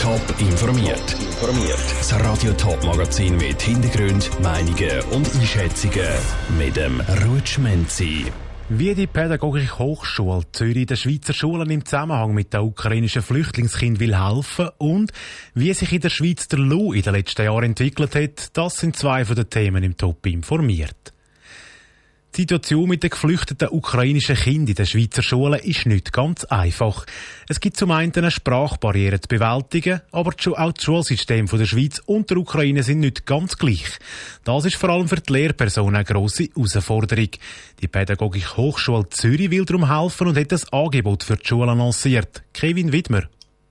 Top informiert. Informiert. Das Radio Top Magazin mit Hintergrund, Meinungen und Einschätzungen mit dem Rutschmenzi. Wie die Pädagogische Hochschule Zürich der Schweizer Schulen im Zusammenhang mit den ukrainischen Flüchtlingskind will helfen und wie sich in der Schweiz der LU in den letzten Jahren entwickelt hat, das sind zwei von den Themen im Top informiert. Die Situation mit den geflüchteten ukrainischen Kindern in den Schweizer Schulen ist nicht ganz einfach. Es gibt zum einen eine Sprachbarriere zu bewältigen, aber auch das Schulsystem der Schweiz und der Ukraine sind nicht ganz gleich. Das ist vor allem für die Lehrpersonen eine grosse Herausforderung. Die Pädagogische Hochschule Zürich will darum helfen und hat ein Angebot für die Schulen lanciert. Kevin Widmer.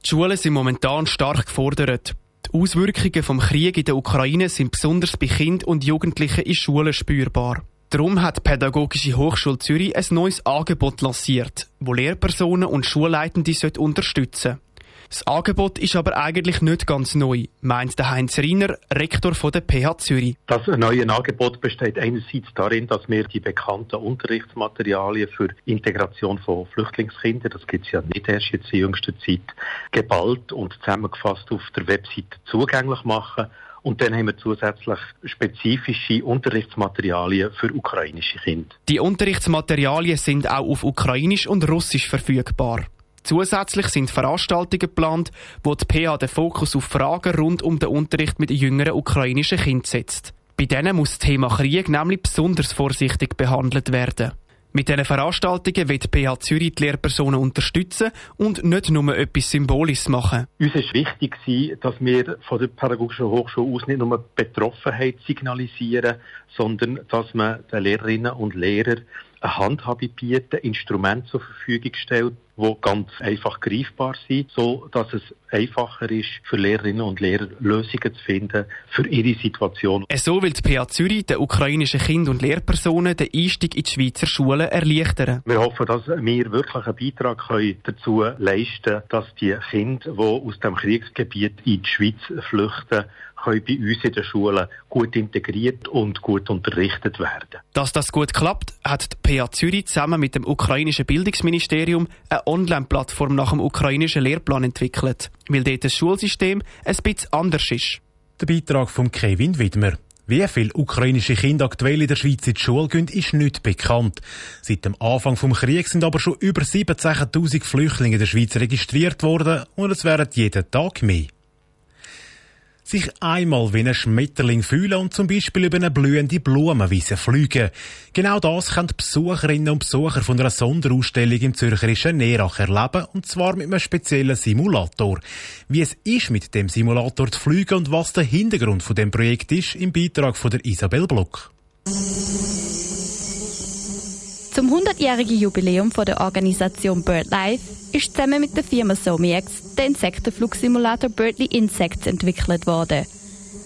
Die Schulen sind momentan stark gefordert. Die Auswirkungen vom Krieg in der Ukraine sind besonders bei Kindern und Jugendlichen in Schulen spürbar. Darum hat die Pädagogische Hochschule Zürich ein neues Angebot lanciert, wo Lehrpersonen und Schulleitende unterstützen Das Angebot ist aber eigentlich nicht ganz neu, meint Heinz Riener, Rektor der PH Zürich. Das neue Angebot besteht einerseits darin, dass wir die bekannten Unterrichtsmaterialien für Integration von Flüchtlingskindern, das gibt es ja nicht erst jetzt in jüngster Zeit, geballt und zusammengefasst auf der Website zugänglich machen und dann haben wir zusätzlich spezifische Unterrichtsmaterialien für ukrainische Kinder. Die Unterrichtsmaterialien sind auch auf Ukrainisch und Russisch verfügbar. Zusätzlich sind Veranstaltungen geplant, wo die PH den Fokus auf Fragen rund um den Unterricht mit jüngeren ukrainischen Kindern setzt. Bei denen muss das Thema Krieg nämlich besonders vorsichtig behandelt werden. Mit diesen Veranstaltungen wird PH Zürich die Lehrpersonen unterstützen und nicht nur etwas Symbolisches machen. Uns ist wichtig, dass wir von der Pädagogischen Hochschule aus nicht nur Betroffenheit signalisieren, sondern dass man den Lehrerinnen und Lehrern eine Handhabe bieten, Instrumente zur Verfügung stellt, die ganz einfach greifbar sind, so dass es einfacher ist, für Lehrerinnen und Lehrer Lösungen zu finden für ihre Situation. So will die PA Zürich den ukrainischen Kindern und Lehrpersonen den Einstieg in die Schweizer Schulen erleichtern. Wir hoffen, dass wir wirklich einen Beitrag können dazu leisten können, dass die Kinder, die aus dem Kriegsgebiet in die Schweiz flüchten, können bei uns in den Schulen gut integriert und gut unterrichtet werden. Dass das gut klappt, hat die PA Zürich zusammen mit dem ukrainischen Bildungsministerium eine Online-Plattform nach dem ukrainischen Lehrplan entwickelt, weil dort das Schulsystem ein bisschen anders ist. Der Beitrag von Kevin Widmer. Wie viele ukrainische Kinder aktuell in der Schweiz in die Schule gehen, ist nicht bekannt. Seit dem Anfang des Krieges sind aber schon über 17.000 Flüchtlinge in der Schweiz registriert worden und es werden jeden Tag mehr sich einmal wie ein Schmetterling fühlen und zum Beispiel über eine blühende Blumenwiese fliegen. Genau das können Besucherinnen und Besucher von einer Sonderausstellung im Zürcherischen Nerach erleben, und zwar mit einem speziellen Simulator. Wie es ist, mit dem Simulator zu fliegen und was der Hintergrund von dem Projekt ist, im Beitrag von der Isabel Block. Zum 100-jährigen Jubiläum von der Organisation BirdLife ist zusammen mit der Firma Somiex der Insektenflugsimulator Birdly Insects entwickelt worden.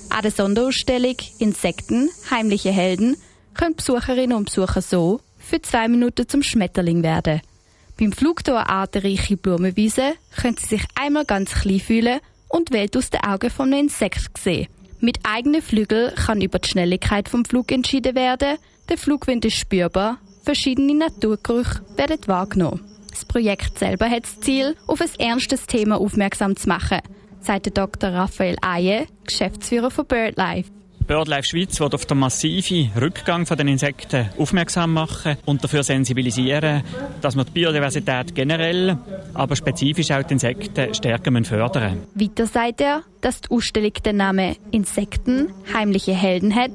An der Sonderausstellung Insekten, heimliche Helden können Besucherinnen und Besucher so für zwei Minuten zum Schmetterling werden. Beim Flug durch eine artenreiche Blumenwiese können sie sich einmal ganz klein fühlen und die Welt aus den Augen von einem Insekt sehen. Mit eigenen Flügeln kann über die Schnelligkeit vom Flug entschieden werden, der Flugwind ist spürbar Verschiedene Naturgerüche werden wahrgenommen. Das Projekt selber hat das Ziel, auf ein ernstes Thema aufmerksam zu machen, sagt Dr. Raphael Aye, Geschäftsführer von BirdLife. BirdLife Schweiz wird auf den massiven Rückgang der Insekten aufmerksam machen und dafür sensibilisieren, dass wir die Biodiversität generell, aber spezifisch auch die Insekten stärker fördern müssen. Weiter sagt er, dass die Ausstellung den Namen Insekten, heimliche Helden hat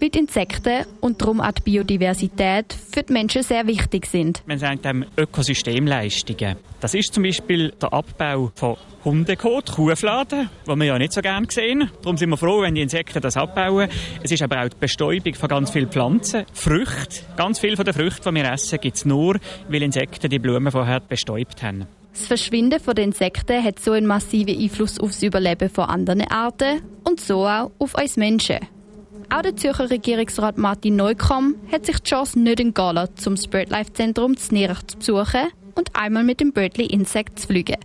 weil die Insekten und darum auch die Biodiversität für die Menschen sehr wichtig sind. Man sagt dem Ökosystemleistungen. Das ist zum Beispiel der Abbau von Hundekot, Kuhfladen, die wir ja nicht so gerne sehen. Darum sind wir froh, wenn die Insekten das abbauen. Es ist aber auch die Bestäubung von ganz vielen Pflanzen, Früchte. Ganz viele von den Früchten, die wir essen, gibt es nur, weil Insekten die Blumen vorher bestäubt haben. Das Verschwinden der Insekten hat so einen massiven Einfluss auf das Überleben von anderen Arten und so auch auf uns Menschen. Auch der Zürcher Regierungsrat Martin Neukomm hat sich die Chance nicht entgehen zum das BirdLife-Zentrum zu Nerach zu besuchen und einmal mit dem Birdly Insect zu fliegen.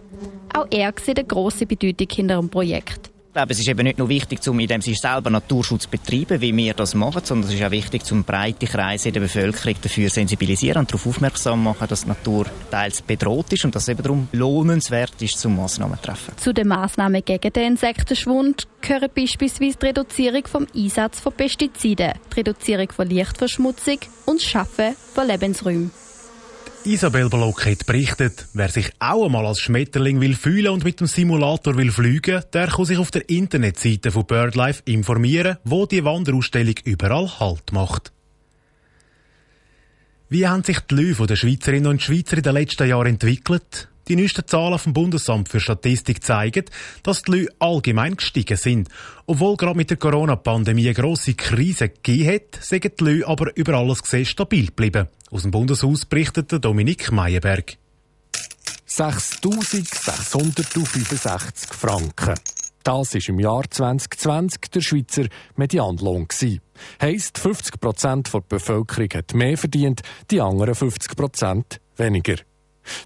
Auch er sieht eine grosse Bedeutung hinter dem Projekt. Ich glaube, es ist eben nicht nur wichtig, um in dem sich selber Naturschutz zu betreiben, wie wir das machen, sondern es ist auch wichtig, um breite Kreise in der Bevölkerung dafür sensibilisieren und darauf aufmerksam machen, dass die Natur teils bedroht ist und dass es eben darum lohnenswert ist, zum Massnahmen zu treffen. Zu den Massnahmen gegen den Insektenschwund gehören beispielsweise die Reduzierung vom Einsatz von Pestiziden, die Reduzierung von Lichtverschmutzung und das Schaffen von Lebensräumen. Isabel Block hat berichtet, wer sich auch einmal als Schmetterling will fühlen und mit dem Simulator will fliegen, der kann sich auf der Internetseite von BirdLife informieren, wo die Wanderausstellung überall Halt macht. Wie haben sich die Löwen der Schweizerinnen und Schweizer in den letzten Jahren entwickelt? Die neuesten Zahlen vom Bundesamt für Statistik zeigen, dass die Löhne allgemein gestiegen sind. Obwohl gerade mit der Corona-Pandemie eine grosse Krise gegeben hat, sind die Löhne aber über alles gesehen stabil geblieben. Aus dem Bundeshaus berichtete Dominik Meyerberg. 6.665 Franken. Das war im Jahr 2020 der Schweizer Medianlohn. Heisst, 50 Prozent der Bevölkerung hat mehr verdient, die anderen 50 Prozent weniger.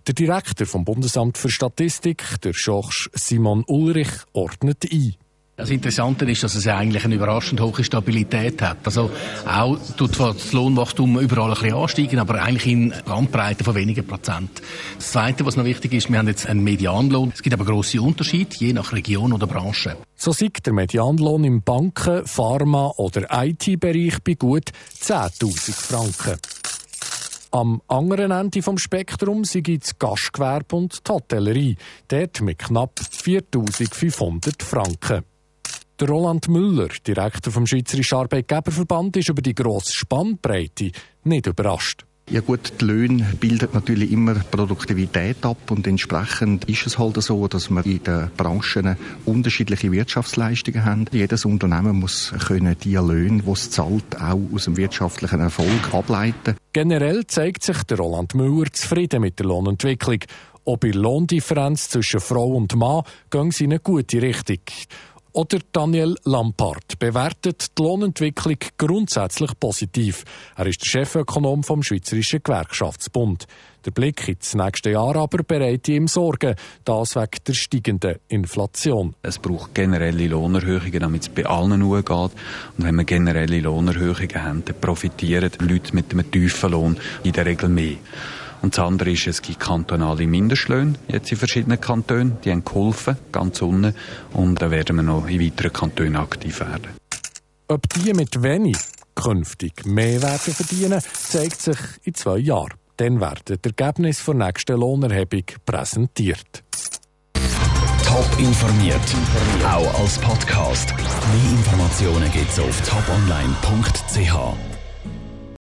Der Direktor vom Bundesamt für Statistik, der Georges Simon Ulrich, ordnet ein. Das Interessante ist, dass es eigentlich eine überraschend hohe Stabilität hat. Also auch tut zwar das Lohnwachstum überall ein bisschen ansteigen, aber eigentlich in Bandbreite von wenigen Prozent. Das Zweite, was noch wichtig ist, wir haben jetzt einen Medianlohn. Es gibt aber grosse Unterschiede, je nach Region oder Branche. So sieht der Medianlohn im Banken-, Pharma- oder IT-Bereich bei gut 10.000 Franken. Am anderen Ende vom Spektrum sind das Gastgewerbe und die Hotellerie, dort mit knapp 4.500 Franken. Der Roland Müller, Direktor vom Schweizerischen Arbeitgeberverband, ist über die grosse Spannbreite nicht überrascht. Ja gut, die Löhne bilden natürlich immer Produktivität ab und entsprechend ist es halt so, dass wir in den Branchen unterschiedliche Wirtschaftsleistungen haben. Jedes Unternehmen muss können die Löhne, die es zahlt, auch aus dem wirtschaftlichen Erfolg ableiten. Generell zeigt sich der Roland Müller zufrieden mit der Lohnentwicklung. Ob in Lohndifferenz zwischen Frau und Mann gehen sie in eine gute Richtung. Oder Daniel Lampard bewertet die Lohnentwicklung grundsätzlich positiv. Er ist der Chefökonom vom Schweizerischen Gewerkschaftsbund. Der Blick ins nächste Jahr aber bereitet ihm Sorgen, das wegen der steigenden Inflation. Es braucht generelle Lohnerhöhungen, damit es bei allen geht. Und wenn wir generelle Lohnerhöhungen haben, dann profitieren Leute mit einem tiefen Lohn in der Regel mehr. Und das andere ist, es gibt kantonale Mindestlöhne jetzt in verschiedenen Kantonen. Die haben geholfen, ganz unten. Und da werden wir noch in weiteren Kantonen aktiv werden. Ob die mit wenig künftig mehr werden verdienen, zeigt sich in zwei Jahren. Dann werden die Ergebnisse der nächsten Lohnerhebung präsentiert. Top informiert, auch als Podcast. Mehr Informationen gibt es auf toponline.ch.